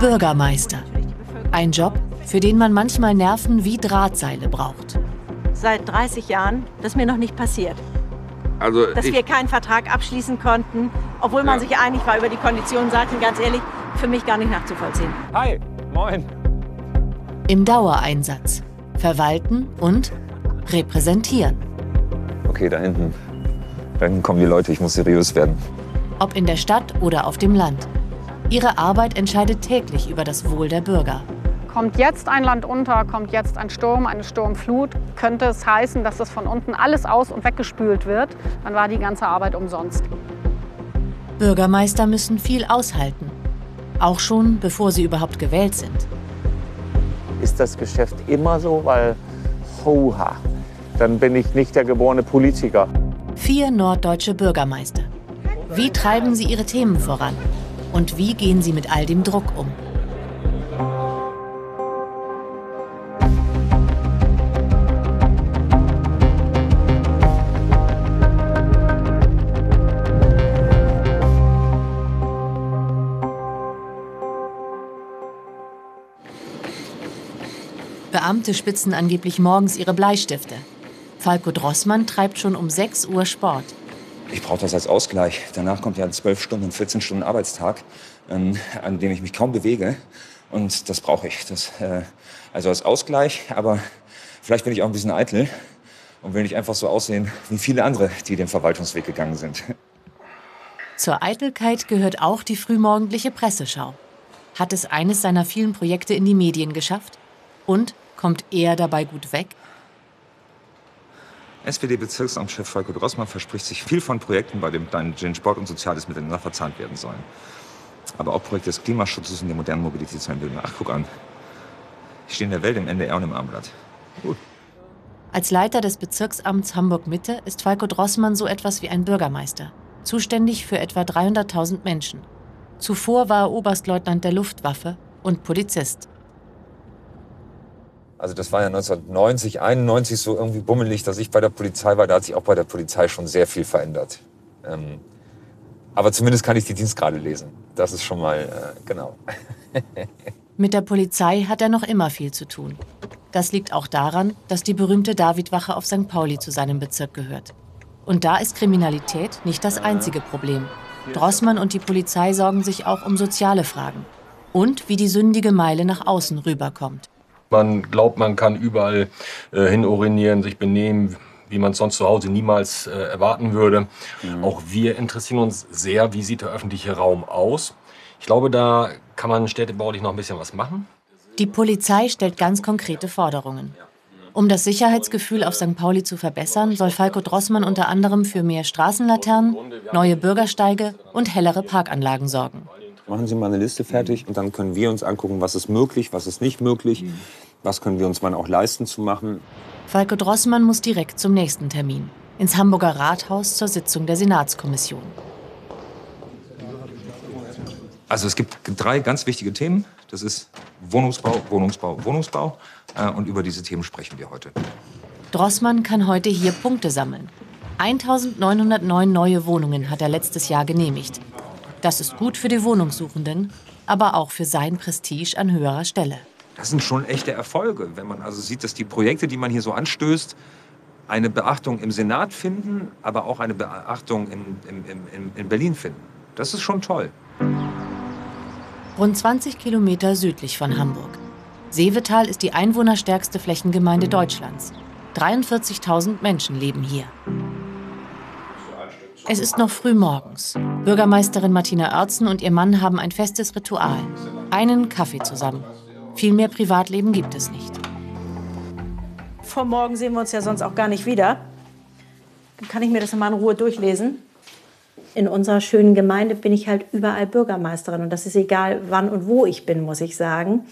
Bürgermeister. Ein Job, für den man manchmal Nerven wie Drahtseile braucht. Seit 30 Jahren, das ist mir noch nicht passiert. Also Dass ich, wir keinen Vertrag abschließen konnten, obwohl man Ja. sich einig war über die Konditionen, sagten ganz ehrlich, für mich gar nicht nachzuvollziehen. Hi, moin. Im Dauereinsatz. Verwalten und repräsentieren. Okay, da hinten. Da hinten kommen die Leute, ich muss seriös werden. Ob in der Stadt oder auf dem Land. Ihre Arbeit entscheidet täglich über das Wohl der Bürger. Kommt jetzt ein Land unter, kommt jetzt ein Sturm, eine Sturmflut, könnte es heißen, dass das von unten alles aus- und weggespült wird. Dann war die ganze Arbeit umsonst. Bürgermeister müssen viel aushalten. Auch schon, bevor sie überhaupt gewählt sind. Ist das Geschäft immer so? Weil, hoha, dann bin ich nicht der geborene Politiker. Vier norddeutsche Bürgermeister. Wie treiben sie ihre Themen voran? Und wie gehen sie mit all dem Druck um? Beamte spitzen angeblich morgens ihre Bleistifte. Falco Drossmann treibt schon um 6 Uhr Sport. Ich brauche das als Ausgleich. Danach kommt ja ein 12 Stunden, 14 Stunden Arbeitstag, ähm, an dem ich mich kaum bewege. Und das brauche ich. Das, äh, also als Ausgleich, aber vielleicht bin ich auch ein bisschen eitel und will nicht einfach so aussehen wie viele andere, die den Verwaltungsweg gegangen sind. Zur Eitelkeit gehört auch die frühmorgendliche Presseschau. Hat es eines seiner vielen Projekte in die Medien geschafft? Und kommt er dabei gut weg? SPD-Bezirksamtschef Falco Drossmann verspricht sich viel von Projekten, bei denen Sport und Soziales miteinander verzahnt werden sollen. Aber auch Projekte des Klimaschutzes und der modernen Mobilitätseinbildung. Ach, guck an. Ich stehe in der Welt im NDR und im Armblatt. Gut. Als Leiter des Bezirksamts Hamburg-Mitte ist Falco Drossmann so etwas wie ein Bürgermeister, zuständig für etwa 300.000 Menschen. Zuvor war er Oberstleutnant der Luftwaffe und Polizist. Also das war ja 1990, 91 so irgendwie bummelig, dass ich bei der Polizei war. Da hat sich auch bei der Polizei schon sehr viel verändert. Ähm, aber zumindest kann ich die Dienstgrade lesen. Das ist schon mal, äh, genau. Mit der Polizei hat er noch immer viel zu tun. Das liegt auch daran, dass die berühmte Davidwache auf St. Pauli zu seinem Bezirk gehört. Und da ist Kriminalität nicht das einzige Problem. Drossmann und die Polizei sorgen sich auch um soziale Fragen. Und wie die sündige Meile nach außen rüberkommt. Man glaubt, man kann überall äh, hin urinieren, sich benehmen, wie man es sonst zu Hause niemals äh, erwarten würde. Auch wir interessieren uns sehr, wie sieht der öffentliche Raum aus. Ich glaube, da kann man städtebaulich noch ein bisschen was machen. Die Polizei stellt ganz konkrete Forderungen. Um das Sicherheitsgefühl auf St. Pauli zu verbessern, soll Falco Drossmann unter anderem für mehr Straßenlaternen, neue Bürgersteige und hellere Parkanlagen sorgen. Machen Sie mal eine Liste fertig und dann können wir uns angucken, was ist möglich, was ist nicht möglich, was können wir uns wann auch leisten zu machen. Falco Drossmann muss direkt zum nächsten Termin, ins Hamburger Rathaus zur Sitzung der Senatskommission. Also es gibt drei ganz wichtige Themen. Das ist Wohnungsbau, Wohnungsbau, Wohnungsbau. Äh, und über diese Themen sprechen wir heute. Drossmann kann heute hier Punkte sammeln. 1909 neue Wohnungen hat er letztes Jahr genehmigt. Das ist gut für die Wohnungssuchenden, aber auch für sein Prestige an höherer Stelle. Das sind schon echte Erfolge, wenn man also sieht, dass die Projekte, die man hier so anstößt, eine Beachtung im Senat finden, aber auch eine Beachtung in, in, in, in Berlin finden. Das ist schon toll. Rund 20 Kilometer südlich von Hamburg. Seevetal ist die einwohnerstärkste Flächengemeinde Deutschlands. 43.000 Menschen leben hier. Es ist noch früh morgens. Bürgermeisterin Martina Oertzen und ihr Mann haben ein festes Ritual. Einen Kaffee zusammen. Viel mehr Privatleben gibt es nicht. Vor morgen sehen wir uns ja sonst auch gar nicht wieder. Dann kann ich mir das mal in Ruhe durchlesen. In unserer schönen Gemeinde bin ich halt überall Bürgermeisterin und das ist egal, wann und wo ich bin, muss ich sagen.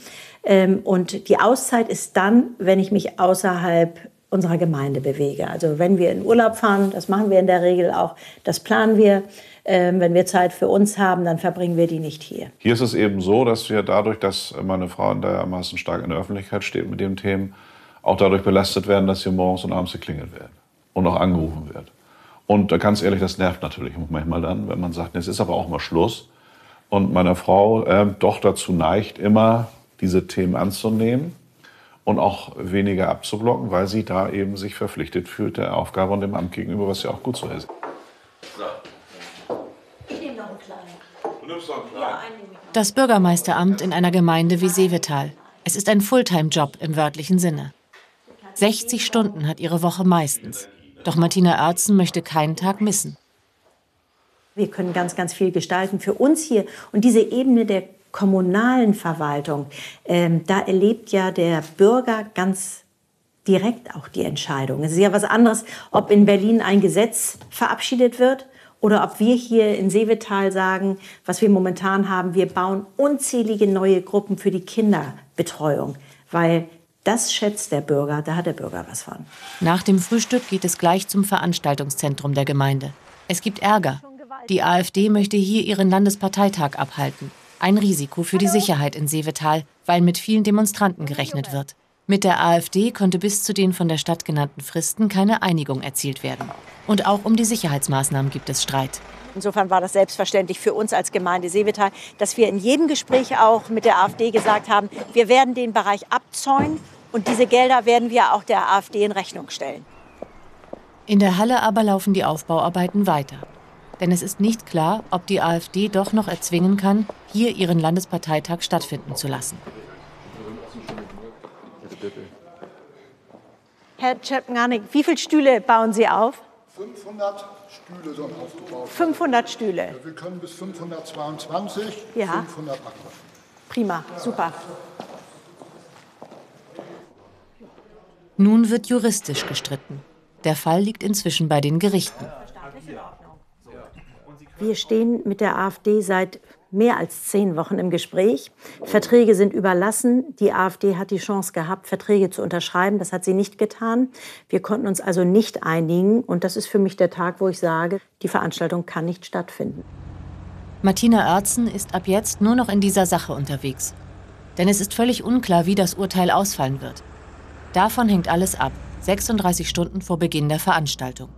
Ähm, Und die Auszeit ist dann, wenn ich mich außerhalb unserer Gemeinde bewege. Also wenn wir in Urlaub fahren, das machen wir in der Regel auch, das planen wir. Ähm, Wenn wir Zeit für uns haben, dann verbringen wir die nicht hier. Hier ist es eben so, dass wir dadurch, dass meine Frau dermaßen stark in der Öffentlichkeit steht mit den Themen, auch dadurch belastet werden, dass hier morgens und abends geklingelt werden und auch angerufen wird. Und ganz ehrlich, das nervt natürlich manchmal dann, wenn man sagt, jetzt ist aber auch mal Schluss. und meine Frau äh, doch dazu neigt, immer diese Themen anzunehmen und auch weniger abzublocken, weil sie da eben sich verpflichtet fühlt der Aufgabe und dem Amt gegenüber, was ja auch gut so ist. Das Bürgermeisteramt in einer Gemeinde wie Seevetal. Es ist ein Fulltime-Job im wörtlichen Sinne. 60 Stunden hat ihre Woche meistens. Doch Martina Oertzen möchte keinen Tag missen. Wir können ganz, ganz viel gestalten für uns hier. Und diese Ebene der kommunalen Verwaltung, ähm, da erlebt ja der Bürger ganz direkt auch die Entscheidung. Es ist ja was anderes, ob in Berlin ein Gesetz verabschiedet wird oder ob wir hier in Seevetal sagen, was wir momentan haben, wir bauen unzählige neue Gruppen für die Kinderbetreuung, weil das schätzt der Bürger, da hat der Bürger was von. Nach dem Frühstück geht es gleich zum Veranstaltungszentrum der Gemeinde. Es gibt Ärger. Die AfD möchte hier ihren Landesparteitag abhalten. Ein Risiko für die Sicherheit in Seevetal, weil mit vielen Demonstranten gerechnet wird. Mit der AfD konnte bis zu den von der Stadt genannten Fristen keine Einigung erzielt werden. Und auch um die Sicherheitsmaßnahmen gibt es Streit. Insofern war das selbstverständlich für uns als Gemeinde Seevetal, dass wir in jedem Gespräch auch mit der AfD gesagt haben, wir werden den Bereich abzäunen und diese Gelder werden wir auch der AfD in Rechnung stellen. In der Halle aber laufen die Aufbauarbeiten weiter. Denn es ist nicht klar, ob die AfD doch noch erzwingen kann, hier ihren Landesparteitag stattfinden zu lassen. Herr Czepnganik, wie viele Stühle bauen Sie auf? 500 Stühle sollen aufgebaut 500 Stühle. werden. Wir können bis 522, Ja. 500 machen. Prima, super. Nun wird juristisch gestritten. Der Fall liegt inzwischen bei den Gerichten. Wir stehen mit der AfD seit mehr als zehn Wochen im Gespräch. Verträge sind überlassen. Die AfD hat die Chance gehabt, Verträge zu unterschreiben. Das hat sie nicht getan. Wir konnten uns also nicht einigen. Und das ist für mich der Tag, wo ich sage, die Veranstaltung kann nicht stattfinden. Martina Oertzen ist ab jetzt nur noch in dieser Sache unterwegs. Denn es ist völlig unklar, wie das Urteil ausfallen wird. Davon hängt alles ab, 36 Stunden vor Beginn der Veranstaltung.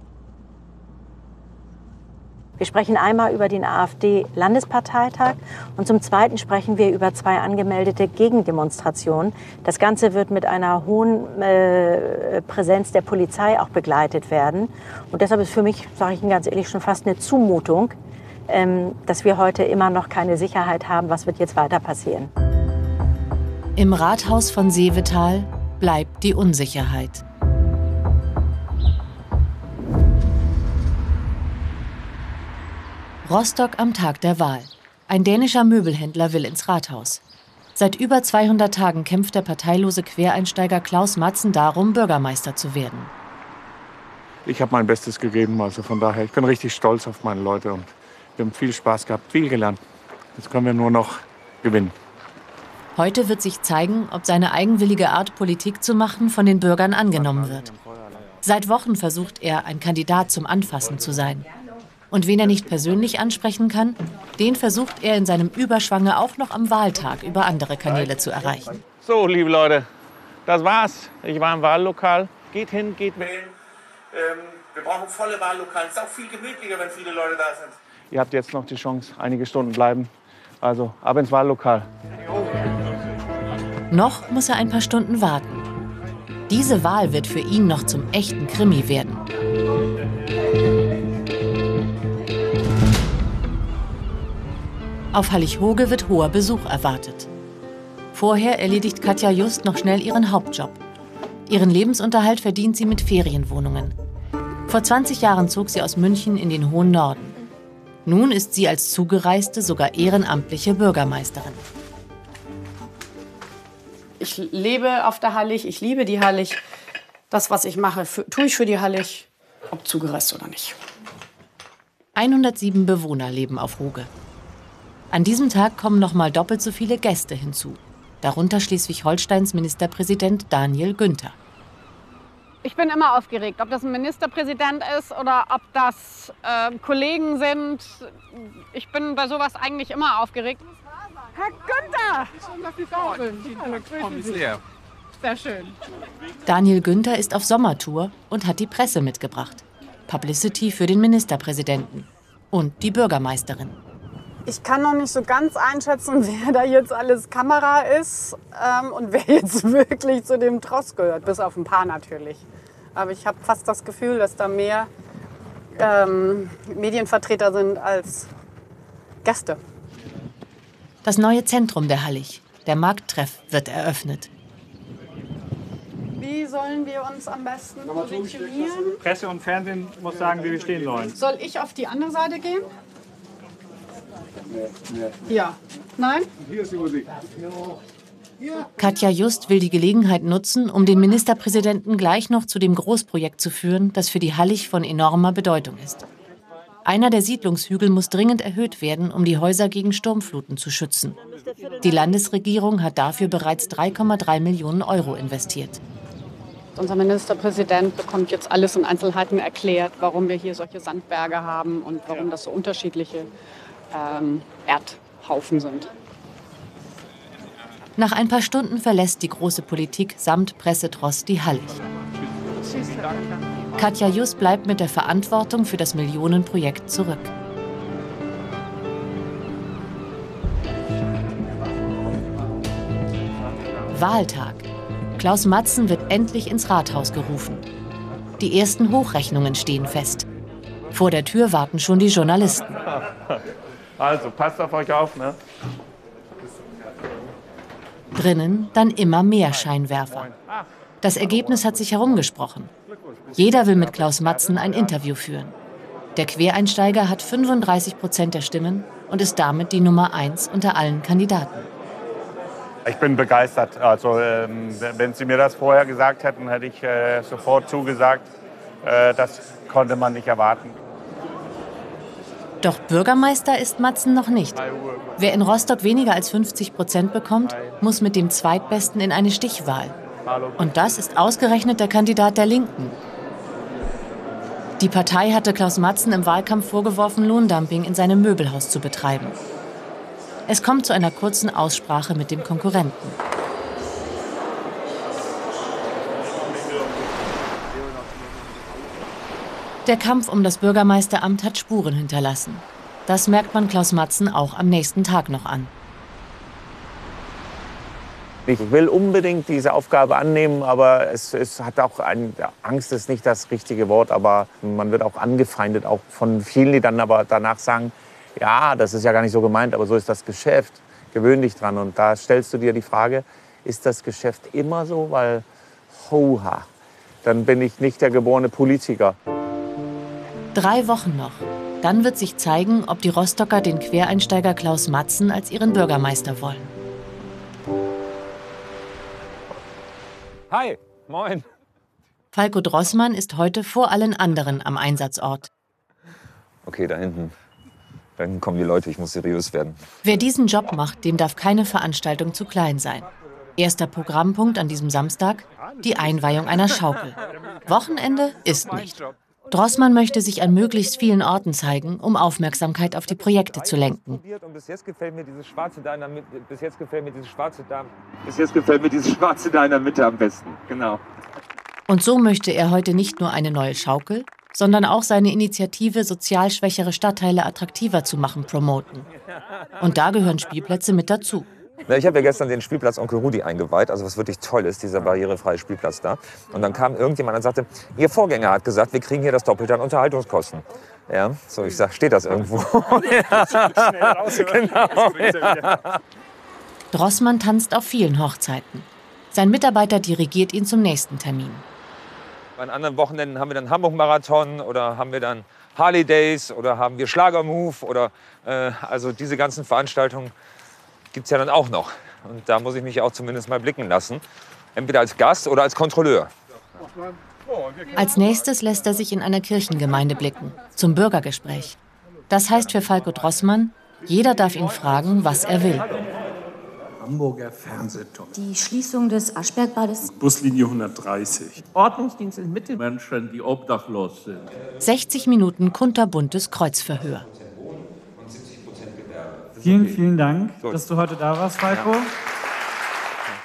Wir sprechen einmal über den AfD-Landesparteitag und zum Zweiten sprechen wir über zwei angemeldete Gegendemonstrationen. Das Ganze wird mit einer hohen äh, Präsenz der Polizei auch begleitet werden. Und deshalb ist für mich, sage ich Ihnen ganz ehrlich, schon fast eine Zumutung, ähm, dass wir heute immer noch keine Sicherheit haben, was wird jetzt weiter passieren. Im Rathaus von Seevetal bleibt die Unsicherheit. Rostock am Tag der Wahl. Ein dänischer Möbelhändler will ins Rathaus. Seit über 200 Tagen kämpft der parteilose Quereinsteiger Klaus Matzen darum, Bürgermeister zu werden. Ich habe mein Bestes gegeben, also von daher, ich bin richtig stolz auf meine Leute und wir haben viel Spaß gehabt, viel gelernt. Jetzt können wir nur noch gewinnen. Heute wird sich zeigen, ob seine eigenwillige Art, Politik zu machen, von den Bürgern angenommen wird. Seit Wochen versucht er, ein Kandidat zum Anfassen zu sein. Und wen er nicht persönlich ansprechen kann, den versucht er in seinem Überschwange auch noch am Wahltag über andere Kanäle zu erreichen. So, liebe Leute, das war's. Ich war im Wahllokal. Geht hin, geht wählen. Ähm, wir brauchen volle Wahllokale. Es ist auch viel gemütlicher, wenn viele Leute da sind. Ihr habt jetzt noch die Chance, einige Stunden bleiben. Also ab ins Wahllokal. Noch muss er ein paar Stunden warten. Diese Wahl wird für ihn noch zum echten Krimi werden. Auf Hallig-Hoge wird hoher Besuch erwartet. Vorher erledigt Katja Just noch schnell ihren Hauptjob. Ihren Lebensunterhalt verdient sie mit Ferienwohnungen. Vor 20 Jahren zog sie aus München in den hohen Norden. Nun ist sie als Zugereiste sogar ehrenamtliche Bürgermeisterin. Ich lebe auf der Hallig, ich liebe die Hallig. Das, was ich mache, für, tue ich für die Hallig, ob zugereist oder nicht. 107 Bewohner leben auf Hoge. An diesem Tag kommen noch mal doppelt so viele Gäste hinzu. Darunter Schleswig-Holsteins Ministerpräsident Daniel Günther. Ich bin immer aufgeregt, ob das ein Ministerpräsident ist oder ob das äh, Kollegen sind. Ich bin bei sowas eigentlich immer aufgeregt. Herr Günther! Sehr schön. Daniel Günther ist auf Sommertour und hat die Presse mitgebracht. Publicity für den Ministerpräsidenten und die Bürgermeisterin. Ich kann noch nicht so ganz einschätzen, wer da jetzt alles Kamera ist ähm, und wer jetzt wirklich zu dem Tross gehört, bis auf ein paar natürlich. Aber ich habe fast das Gefühl, dass da mehr ähm, Medienvertreter sind als Gäste. Das neue Zentrum der Hallig, der Markttreff, wird eröffnet. Wie sollen wir uns am besten positionieren? Presse und Fernsehen muss sagen, wie wir stehen sollen. Soll ich auf die andere Seite gehen? Ja. Nein? Hier ist die Musik. Katja Just will die Gelegenheit nutzen, um den Ministerpräsidenten gleich noch zu dem Großprojekt zu führen, das für die Hallig von enormer Bedeutung ist. Einer der Siedlungshügel muss dringend erhöht werden, um die Häuser gegen Sturmfluten zu schützen. Die Landesregierung hat dafür bereits 3,3 Millionen Euro investiert. Unser Ministerpräsident bekommt jetzt alles in Einzelheiten erklärt, warum wir hier solche Sandberge haben und warum das so unterschiedliche ähm, Erdhaufen sind. Nach ein paar Stunden verlässt die große Politik samt Pressetross die Hallig. Katja Just bleibt mit der Verantwortung für das Millionenprojekt zurück. Wahltag. Klaus Matzen wird endlich ins Rathaus gerufen. Die ersten Hochrechnungen stehen fest. Vor der Tür warten schon die Journalisten. Also, passt auf euch auf, ne? Drinnen dann immer mehr Scheinwerfer. Das Ergebnis hat sich herumgesprochen. Jeder will mit Klaus Matzen ein Interview führen. Der Quereinsteiger hat 35 Prozent der Stimmen und ist damit die Nummer eins unter allen Kandidaten. Ich bin begeistert. Also, ähm, wenn Sie mir das vorher gesagt hätten, hätte ich äh, sofort zugesagt. Äh, das konnte man nicht erwarten. Doch Bürgermeister ist Matzen noch nicht. Wer in Rostock weniger als 50 Prozent bekommt, muss mit dem Zweitbesten in eine Stichwahl. Und das ist ausgerechnet der Kandidat der Linken. Die Partei hatte Klaus Matzen im Wahlkampf vorgeworfen, Lohndumping in seinem Möbelhaus zu betreiben. Es kommt zu einer kurzen Aussprache mit dem Konkurrenten. Der Kampf um das Bürgermeisteramt hat Spuren hinterlassen. Das merkt man Klaus Matzen auch am nächsten Tag noch an. Ich will unbedingt diese Aufgabe annehmen, aber es, es hat auch ein, Angst ist nicht das richtige Wort, aber man wird auch angefeindet, auch von vielen, die dann aber danach sagen, ja, das ist ja gar nicht so gemeint, aber so ist das Geschäft. Gewöhn dich dran. Und da stellst du dir die Frage, ist das Geschäft immer so? Weil, hoha, dann bin ich nicht der geborene Politiker. Drei Wochen noch. Dann wird sich zeigen, ob die Rostocker den Quereinsteiger Klaus Matzen als ihren Bürgermeister wollen. Hi, moin. Falco Drossmann ist heute vor allen anderen am Einsatzort. Okay, da hinten. Da hinten kommen die Leute, ich muss seriös werden. Wer diesen Job macht, dem darf keine Veranstaltung zu klein sein. Erster Programmpunkt an diesem Samstag, die Einweihung einer Schaukel. Wochenende ist nicht. Drossmann möchte sich an möglichst vielen Orten zeigen, um Aufmerksamkeit auf die Projekte zu lenken. Und bis jetzt gefällt mir dieses Schwarze da in der Mitte. Bis jetzt gefällt mir dieses Schwarze da. Bis jetzt gefällt mir dieses Schwarze da in der Mitte am besten. Genau. Und so möchte er heute nicht nur eine neue Schaukel, sondern auch seine Initiative, sozial schwächere Stadtteile attraktiver zu machen, promoten. Und da gehören Spielplätze mit dazu. Na, Ich habe ja gestern den Spielplatz Onkel Rudi eingeweiht, also was wirklich toll ist, dieser barrierefreie Spielplatz da. Und dann kam irgendjemand und sagte, Ihr Vorgänger hat gesagt, wir kriegen hier das Doppelte an Unterhaltungskosten. Ja, so ich sag, steht das irgendwo? ja. genau. Ja. Drossmann tanzt auf vielen Hochzeiten. Sein Mitarbeiter dirigiert ihn zum nächsten Termin. An anderen Wochenenden haben wir dann Hamburg-Marathon oder haben wir dann Harley Days oder haben wir Schlagermove oder äh, also diese ganzen Veranstaltungen gibt es ja dann auch noch. Und da muss ich mich auch zumindest mal blicken lassen. Entweder als Gast oder als Kontrolleur. Als nächstes lässt er sich in einer Kirchengemeinde blicken, zum Bürgergespräch. Das heißt für Falco Drossmann, jeder darf ihn fragen, was er will. Hamburger Fernsehturm. Die Schließung des Aschbergbades. Buslinie 130. Ordnungsdienst in Mitte. Menschen, die obdachlos sind. 60 Minuten kunterbuntes Kreuzverhör. Vielen, vielen Dank, dass du heute da warst, Falco.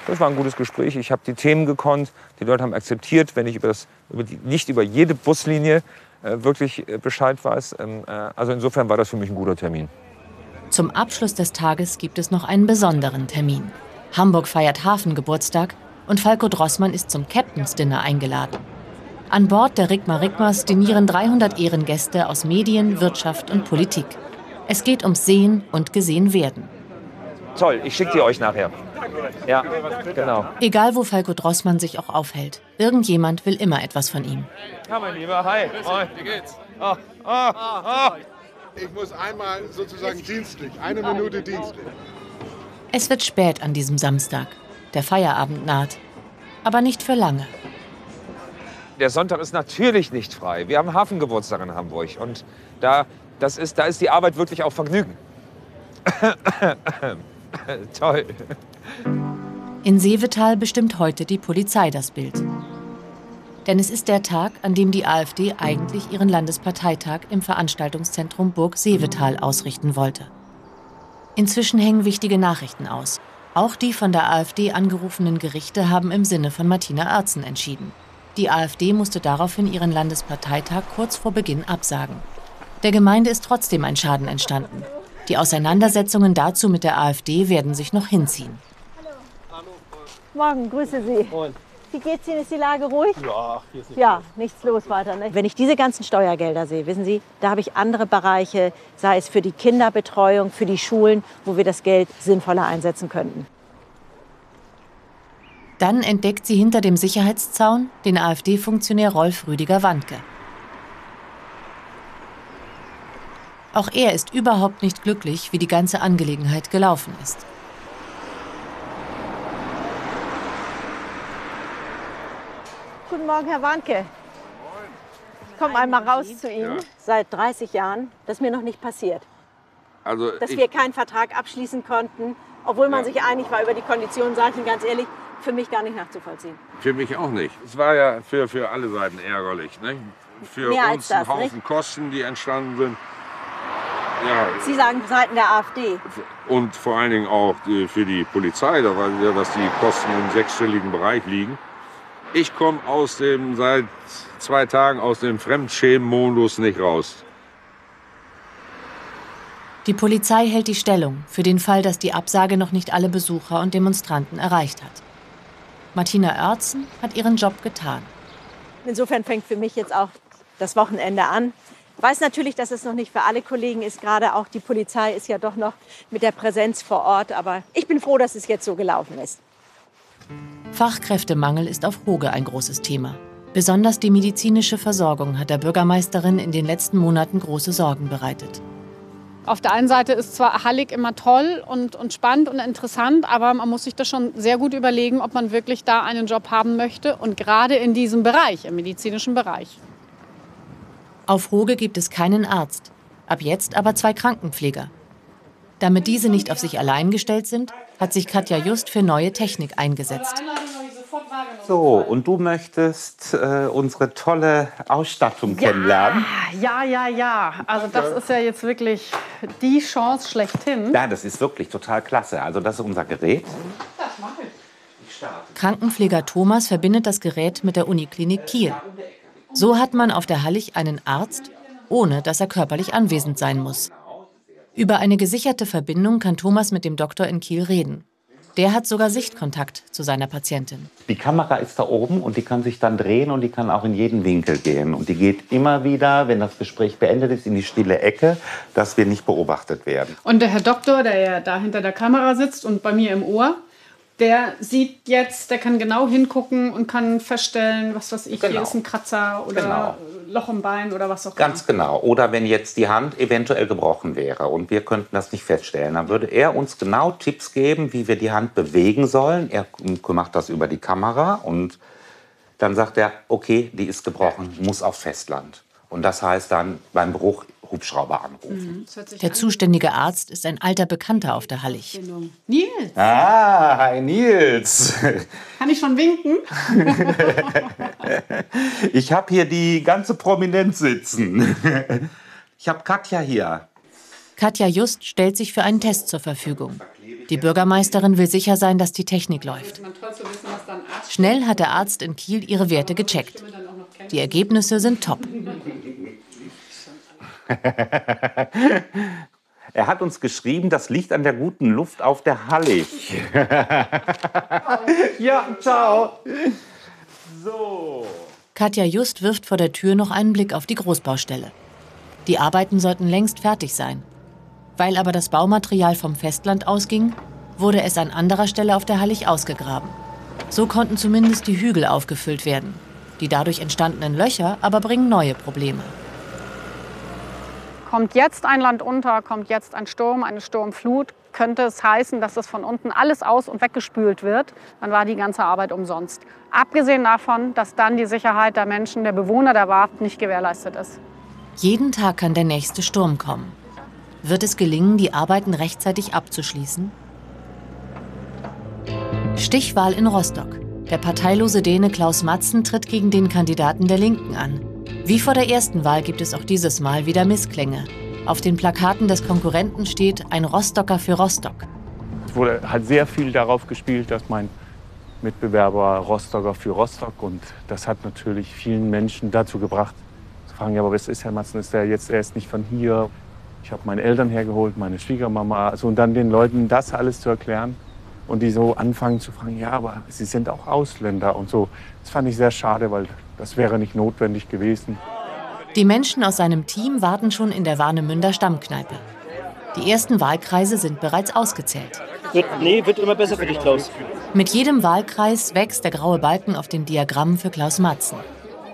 Das war ein gutes Gespräch. Ich habe die Themen gekonnt. Die Leute haben akzeptiert, wenn ich über das, über die, nicht über jede Buslinie äh, wirklich äh, Bescheid weiß. Ähm, äh, also insofern war das für mich ein guter Termin. Zum Abschluss des Tages gibt es noch einen besonderen Termin. Hamburg feiert Hafengeburtstag und Falco Drossmann ist zum Captain's Dinner eingeladen. An Bord der Rigma Rigmas dinieren 300 Ehrengäste aus Medien, Wirtschaft und Politik. Es geht ums Sehen und gesehen werden. Toll, ich schicke die euch nachher. Ja, genau. Egal wo Falco Drossmann sich auch aufhält, irgendjemand will immer etwas von ihm. Ja, mein Lieber, hi. Moin. Wie geht's? Oh, oh, oh. Ich muss einmal sozusagen dienstlich, eine Minute dienstlich. Es wird spät an diesem Samstag. Der Feierabend naht. Aber nicht für lange. Der Sonntag ist natürlich nicht frei. Wir haben Hafengeburtstag in Hamburg. Und da, das ist, da ist die Arbeit wirklich auch Vergnügen. Toll. In Seevetal bestimmt heute die Polizei das Bild. Denn es ist der Tag, an dem die AfD eigentlich ihren Landesparteitag im Veranstaltungszentrum Burg Seevetal ausrichten wollte. Inzwischen hängen wichtige Nachrichten aus. Auch die von der AfD angerufenen Gerichte haben im Sinne von Martina Erzen entschieden. Die AfD musste daraufhin ihren Landesparteitag kurz vor Beginn absagen. Der Gemeinde ist trotzdem ein Schaden entstanden. Die Auseinandersetzungen dazu mit der AfD werden sich noch hinziehen. Morgen, grüße Sie. Moin. Wie geht's Ihnen? Ist die Lage ruhig? Ja, hier ist nicht Ja, nichts los weiter. Ne? Wenn ich diese ganzen Steuergelder sehe, wissen Sie, da habe ich andere Bereiche, sei es für die Kinderbetreuung, für die Schulen, wo wir das Geld sinnvoller einsetzen könnten. Dann entdeckt sie hinter dem Sicherheitszaun den AfD-Funktionär Rolf Rüdiger Wandke. Auch er ist überhaupt nicht glücklich, wie die ganze Angelegenheit gelaufen ist. Guten Morgen, Herr Warnke. Ich komme einmal raus zu Ihnen. Seit 30 Jahren, das ist mir noch nicht passiert. Also Dass wir keinen Vertrag abschließen konnten, obwohl man Ja. sich einig war über die Konditionen, sage ich Ihnen ganz ehrlich, für mich gar nicht nachzuvollziehen. für mich auch nicht. Es war ja für, für alle Seiten ärgerlich. Ne? Für Mehr uns ein Haufen nicht? Kosten, die entstanden sind. Ja, Sie sagen Seiten der AfD. und vor allen Dingen auch äh, für die Polizei, da weiß ich ja, dass die Kosten im sechsstelligen Bereich liegen. Ich komme aus dem seit zwei Tagen aus dem Fremdschämen-Modus nicht raus. Die Polizei hält die Stellung für den Fall, dass die Absage noch nicht alle Besucher und Demonstranten erreicht hat. Martina Oertzen hat ihren Job getan. Insofern fängt für mich jetzt auch das Wochenende an. Ich weiß natürlich, dass es noch nicht für alle Kollegen ist. Gerade auch die Polizei ist ja doch noch mit der Präsenz vor Ort. Aber ich bin froh, dass es jetzt so gelaufen ist. Fachkräftemangel ist auf Hoge ein großes Thema. Besonders die medizinische Versorgung hat der Bürgermeisterin in den letzten Monaten große Sorgen bereitet. Auf der einen Seite ist zwar Hallig immer toll und, und spannend und interessant, aber man muss sich das schon sehr gut überlegen, ob man wirklich da einen Job haben möchte und gerade in diesem Bereich, im medizinischen Bereich. Auf Hoge gibt es keinen Arzt, ab jetzt aber zwei Krankenpfleger. Damit diese nicht auf sich allein gestellt sind, hat sich Katja Just für neue Technik eingesetzt. So, und du möchtest äh, unsere tolle Ausstattung kennenlernen? Ja, ja, ja. Also das ist ja jetzt wirklich die Chance schlechthin. Ja, das ist wirklich total klasse. Also das ist unser Gerät. Krankenpfleger Thomas verbindet das Gerät mit der Uniklinik Kiel. So hat man auf der Hallig einen Arzt, ohne dass er körperlich anwesend sein muss. Über eine gesicherte Verbindung kann Thomas mit dem Doktor in Kiel reden. Der hat sogar Sichtkontakt zu seiner Patientin. Die Kamera ist da oben und die kann sich dann drehen und die kann auch in jeden Winkel gehen. Und die geht immer wieder, wenn das Gespräch beendet ist, in die stille Ecke, dass wir nicht beobachtet werden. Und der Herr Doktor, der ja da hinter der Kamera sitzt und bei mir im Ohr, der sieht jetzt, der kann genau hingucken und kann feststellen, was weiß ich, hier Genau. ist ein Kratzer oder Genau. Loch im Bein oder was auch Ganz genau. Oder wenn jetzt die Hand eventuell gebrochen wäre und wir könnten das nicht feststellen, dann würde er uns genau Tipps geben, wie wir die Hand bewegen sollen. Er macht das über die Kamera und dann sagt er, okay, die ist gebrochen, muss aufs Festland. Und das heißt dann beim Bruch Hubschrauber anrufen. immer. Der zuständige Arzt ist ein alter Bekannter auf der Hallig. Nils, Ah, hi Nils. kann ich schon winken? Ich habe hier die ganze Prominenz sitzen. Ich habe Katja hier. Katja Just stellt sich für einen Test zur Verfügung. Die Bürgermeisterin will sicher sein, dass die Technik läuft. Schnell hat der Arzt in Kiel ihre Werte gecheckt. Die Ergebnisse sind top. Er hat uns geschrieben, das liegt an der guten Luft auf der Hallig. ja, ciao. So. Katja Just wirft vor der Tür noch einen Blick auf die Großbaustelle. Die Arbeiten sollten längst fertig sein. Weil aber das Baumaterial vom Festland ausging, wurde es an anderer Stelle auf der Hallig ausgegraben. So konnten zumindest die Hügel aufgefüllt werden. Die dadurch entstandenen Löcher aber bringen neue Probleme. Kommt jetzt ein Land unter, kommt jetzt ein Sturm, eine Sturmflut, könnte es heißen, dass das von unten alles aus und weggespült wird, dann war die ganze Arbeit umsonst. Abgesehen davon, dass dann die Sicherheit der Menschen, der Bewohner der Warft nicht gewährleistet ist. Jeden Tag kann der nächste Sturm kommen. Wird es gelingen, die Arbeiten rechtzeitig abzuschließen? Stichwahl in Rostock. Der parteilose Däne Klaus Matzen tritt gegen den Kandidaten der Linken an. Wie vor der ersten Wahl gibt es auch dieses Mal wieder Missklänge. Auf den Plakaten des Konkurrenten steht ein Rostocker für Rostock. Es wurde halt sehr viel darauf gespielt, dass mein Mitbewerber Rostocker für Rostock und das hat natürlich vielen Menschen dazu gebracht, zu fragen, ja, aber was ist Herr Matzen, ist der jetzt erst nicht von hier? Ich habe meine Eltern hergeholt, meine Schwiegermama, also und dann den Leuten das alles zu erklären und die so anfangen zu fragen, ja, aber sie sind auch Ausländer und so. Das fand ich sehr schade, weil das wäre nicht notwendig gewesen. Die Menschen aus seinem Team warten schon in der Warnemünder Stammkneipe. Die ersten Wahlkreise sind bereits ausgezählt. Wird, nee, wird immer besser für dich, Klaus. Mit jedem Wahlkreis wächst der graue Balken auf den Diagrammen für Klaus Matzen.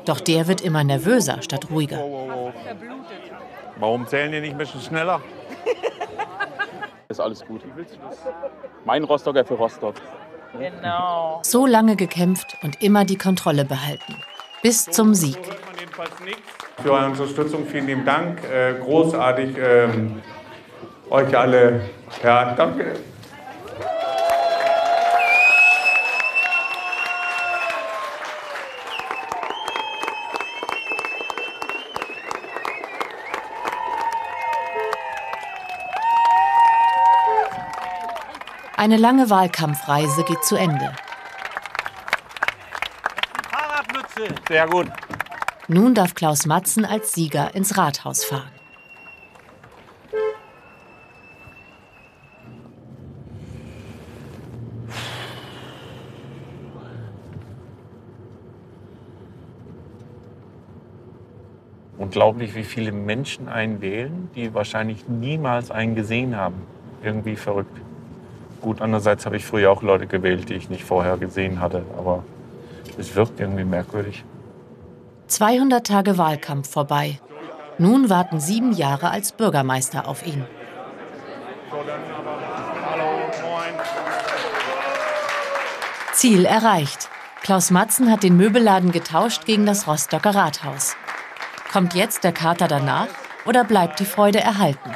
Doch der wird immer nervöser statt ruhiger. Warum zählen die nicht ein bisschen schneller? Ist alles gut. Mein Rostocker für Rostock. Genau. So lange gekämpft und immer die Kontrolle behalten. Bis zum Sieg. Für eure Unterstützung vielen lieben Dank. Äh, großartig. Ähm, euch alle. Ja, danke. Eine lange Wahlkampfreise geht zu Ende. Sehr gut. Nun darf Klaus Matzen als Sieger ins Rathaus fahren. Unglaublich, wie viele Menschen einen wählen, die wahrscheinlich niemals einen gesehen haben. Irgendwie verrückt. Gut, andererseits habe ich früher auch Leute gewählt, die ich nicht vorher gesehen hatte. Aber es wirkt irgendwie merkwürdig. 200 Tage Wahlkampf vorbei. Nun warten sieben Jahre als Bürgermeister auf ihn. Ziel erreicht. Klaus Matzen hat den Möbelladen getauscht gegen das Rostocker Rathaus. Kommt jetzt der Kater danach oder bleibt die Freude erhalten?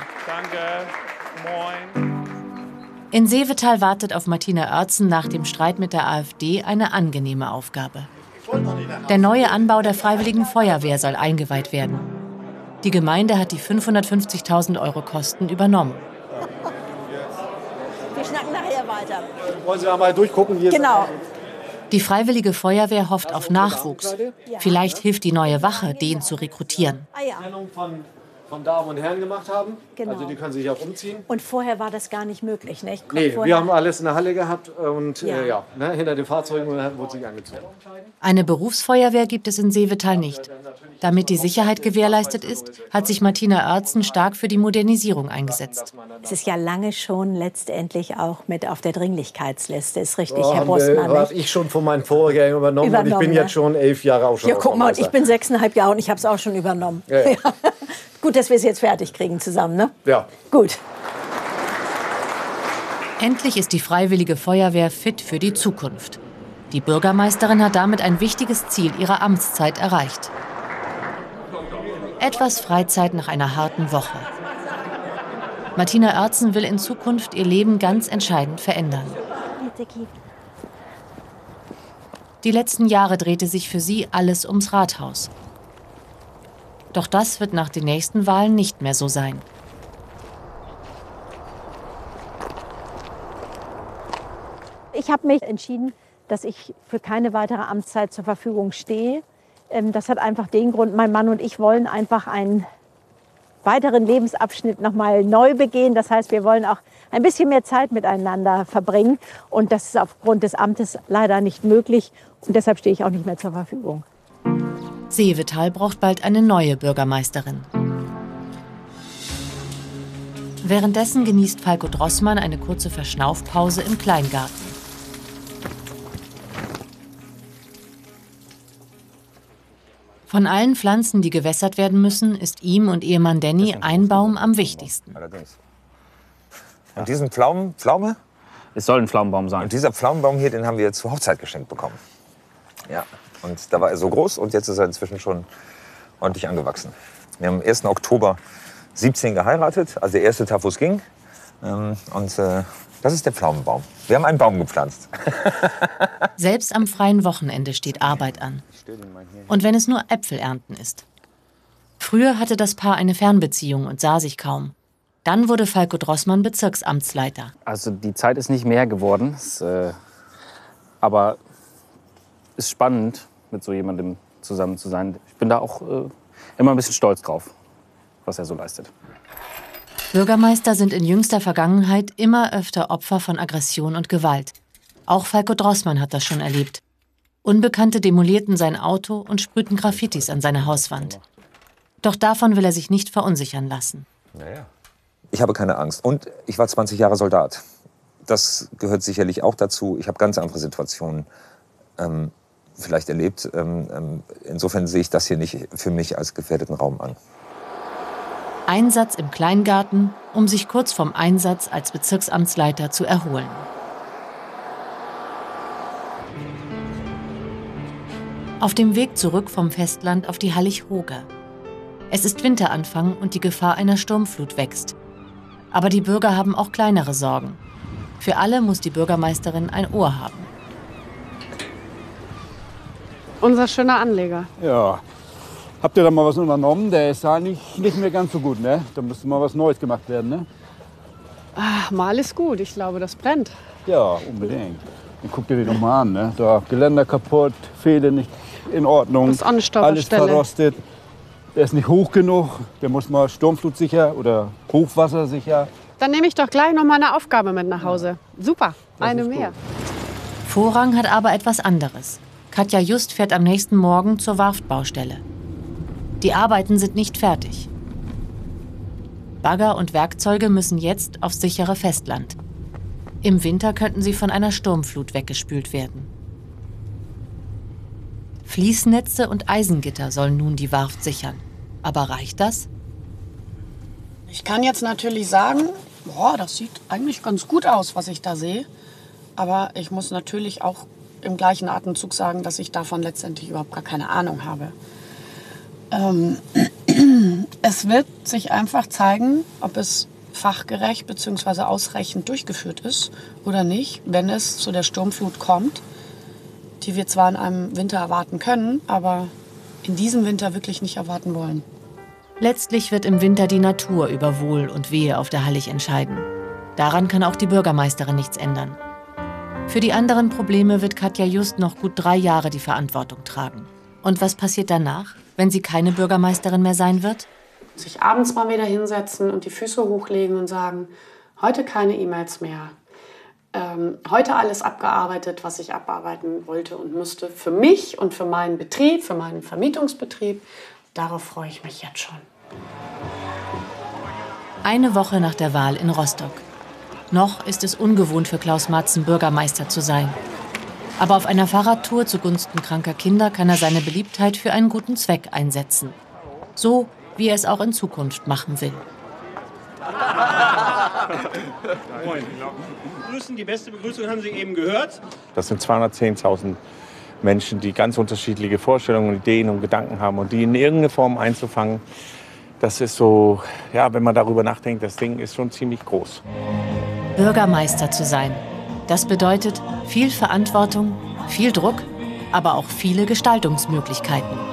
In Seevetal wartet auf Martina Oertzen nach dem Streit mit der AfD eine angenehme Aufgabe. Der neue Anbau der Freiwilligen Feuerwehr soll eingeweiht werden. Die Gemeinde hat die 550.000 Euro Kosten übernommen. Wir schnacken nachher weiter. Wollen Sie einmal durchgucken? Hier Genau. Die Freiwillige Feuerwehr hofft auf Nachwuchs. Vielleicht hilft die neue Wache, den zu rekrutieren. Von, Damen und Herren gemacht haben. Genau. Also die können sich auch umziehen. Und vorher war das gar nicht möglich, nicht? Kommt Nee, vorher- wir haben alles in der Halle gehabt und Ja. ja, äh, ja ne, hinter den Fahrzeugen wurde sich angezogen. Eine Berufsfeuerwehr gibt es in Seevetal nicht. Damit die Sicherheit gewährleistet ist, hat sich Martina Oertzen stark für die Modernisierung eingesetzt. Es ist ja lange schon letztendlich auch mit auf der Dringlichkeitsliste. Ist richtig, Oh, Herr Bosmann. Habe nicht? ich schon von meinen Vorgängern übernommen, und ich Übernommen, bin ne? jetzt schon elf Jahre auch schon Ja, guck mal, ich bin sechseinhalb Jahre und ich habe es auch schon übernommen. Ja, ja. Gut, dass wir es jetzt fertig kriegen zusammen, ne? Ja. Gut. Endlich ist die Freiwillige Feuerwehr fit für die Zukunft. Die Bürgermeisterin hat damit ein wichtiges Ziel ihrer Amtszeit erreicht. Etwas Freizeit nach einer harten Woche. Martina Oertzen will in Zukunft ihr Leben ganz entscheidend verändern. Die letzten Jahre drehte sich für sie alles ums Rathaus. Doch das wird nach den nächsten Wahlen nicht mehr so sein. Ich habe mich entschieden, dass ich für keine weitere Amtszeit zur Verfügung stehe. Ähm, Das hat einfach den Grund, mein Mann und ich wollen einfach ein weiteren Lebensabschnitt noch mal neu begehen. Das heißt, wir wollen auch ein bisschen mehr Zeit miteinander verbringen. Und das ist aufgrund des Amtes leider nicht möglich. Und deshalb stehe ich auch nicht mehr zur Verfügung. Seevetal braucht bald eine neue Bürgermeisterin. Währenddessen genießt Falco Drossmann eine kurze Verschnaufpause im Kleingarten. Von allen Pflanzen, die gewässert werden müssen, ist ihm und Ehemann Danny ein Baum am wichtigsten. Allerdings. Und diesen Pflaumen, Pflaume? Es soll ein Pflaumenbaum sein. Und dieser Pflaumenbaum hier, den haben wir zur Hochzeit geschenkt bekommen. Ja. Und da war er so groß und jetzt ist er inzwischen schon ordentlich angewachsen. Wir haben am 1. Oktober 17 geheiratet, also der erste Tag, wo es ging. Ähm, Und äh, das ist der Pflaumenbaum. Wir haben einen Baum gepflanzt. Selbst am freien Wochenende steht Arbeit an. Und wenn es nur Äpfelernten ist. Früher hatte das Paar eine Fernbeziehung und sah sich kaum. Dann wurde Falco Drossmann Bezirksamtsleiter. Also die Zeit ist nicht mehr geworden. Es, äh, aber ist spannend, mit so jemandem zusammen zu sein. Ich bin da auch äh, immer ein bisschen stolz drauf, was er so leistet. Bürgermeister sind in jüngster Vergangenheit immer öfter Opfer von Aggression und Gewalt. Auch Falco Drossmann hat das schon erlebt. Unbekannte demolierten sein Auto und sprühten Graffitis an seine Hauswand. Doch davon will er sich nicht verunsichern lassen. Naja. Ich habe keine Angst. Und ich war 20 Jahre Soldat. Das gehört sicherlich auch dazu. Ich habe ganz andere Situationen ähm, vielleicht erlebt. Ähm, ähm, insofern sehe ich das hier nicht für mich als gefährdeten Raum an. Einsatz im Kleingarten, um sich kurz vom Einsatz als Bezirksamtsleiter zu erholen. Auf dem Weg zurück vom Festland auf die Hallig-Hoge. Es ist Winteranfang und die Gefahr einer Sturmflut wächst. Aber die Bürger haben auch kleinere Sorgen. Für alle muss die Bürgermeisterin ein Ohr haben. Unser schöner Anleger. Ja. Habt ihr da mal was unternommen? Der ist eigentlich nicht mehr ganz so gut, ne? Da müsste mal was Neues gemacht werden, ne? Ach, mal ist gut. Ich glaube, das brennt. Ja, unbedingt. Dann guck dir den doch mal an, ne? Da Geländer kaputt, Fehde nicht in Ordnung. Das ist Anstauberstelle. Alles verrostet. Der ist nicht hoch genug. Der muss mal sturmflutsicher oder hochwassersicher. Dann nehme ich doch gleich noch mal eine Aufgabe mit nach Hause. Super, eine mehr. Vorrang hat aber etwas anderes. Katja Just fährt am nächsten Morgen zur Warftbaustelle. Die Arbeiten sind nicht fertig. Bagger und Werkzeuge müssen jetzt aufs sichere Festland. Im Winter könnten sie von einer Sturmflut weggespült werden. Fließnetze und Eisengitter sollen nun die Warft sichern. Aber reicht das? Ich kann jetzt natürlich sagen, boah, das sieht eigentlich ganz gut aus, was ich da sehe. Aber ich muss natürlich auch im gleichen Atemzug sagen, dass ich davon letztendlich überhaupt gar keine Ahnung habe. Ähm, es wird sich einfach zeigen, ob es fachgerecht bzw. ausreichend durchgeführt ist oder nicht, wenn es zu der Sturmflut kommt, die wir zwar in einem Winter erwarten können, aber in diesem Winter wirklich nicht erwarten wollen. Letztlich wird im Winter die Natur über Wohl und Wehe auf der Hallig entscheiden. Daran kann auch die Bürgermeisterin nichts ändern. Für die anderen Probleme wird Katja Just noch gut drei Jahre die Verantwortung tragen. Und was passiert danach, wenn sie keine Bürgermeisterin mehr sein wird? Sich abends mal wieder hinsetzen und die Füße hochlegen und sagen, heute keine E-Mails mehr. Ähm, heute alles abgearbeitet, was ich abarbeiten wollte und musste. Für mich und für meinen Betrieb, für meinen Vermietungsbetrieb. Darauf freue ich mich jetzt schon. Eine Woche nach der Wahl in Rostock. Noch ist es ungewohnt für Klaus Matzen, Bürgermeister zu sein. Aber auf einer Fahrradtour zugunsten kranker Kinder kann er seine Beliebtheit für einen guten Zweck einsetzen. So, wie er es auch in Zukunft machen will. Moin. Die beste Begrüßung haben Sie eben gehört. Das sind 210.000 Menschen, die ganz unterschiedliche Vorstellungen, Ideen und Gedanken haben und die in irgendeine Form einzufangen. Das ist so, ja, wenn man darüber nachdenkt, das Ding ist schon ziemlich groß. Bürgermeister zu sein. Das bedeutet viel Verantwortung, viel Druck, aber auch viele Gestaltungsmöglichkeiten.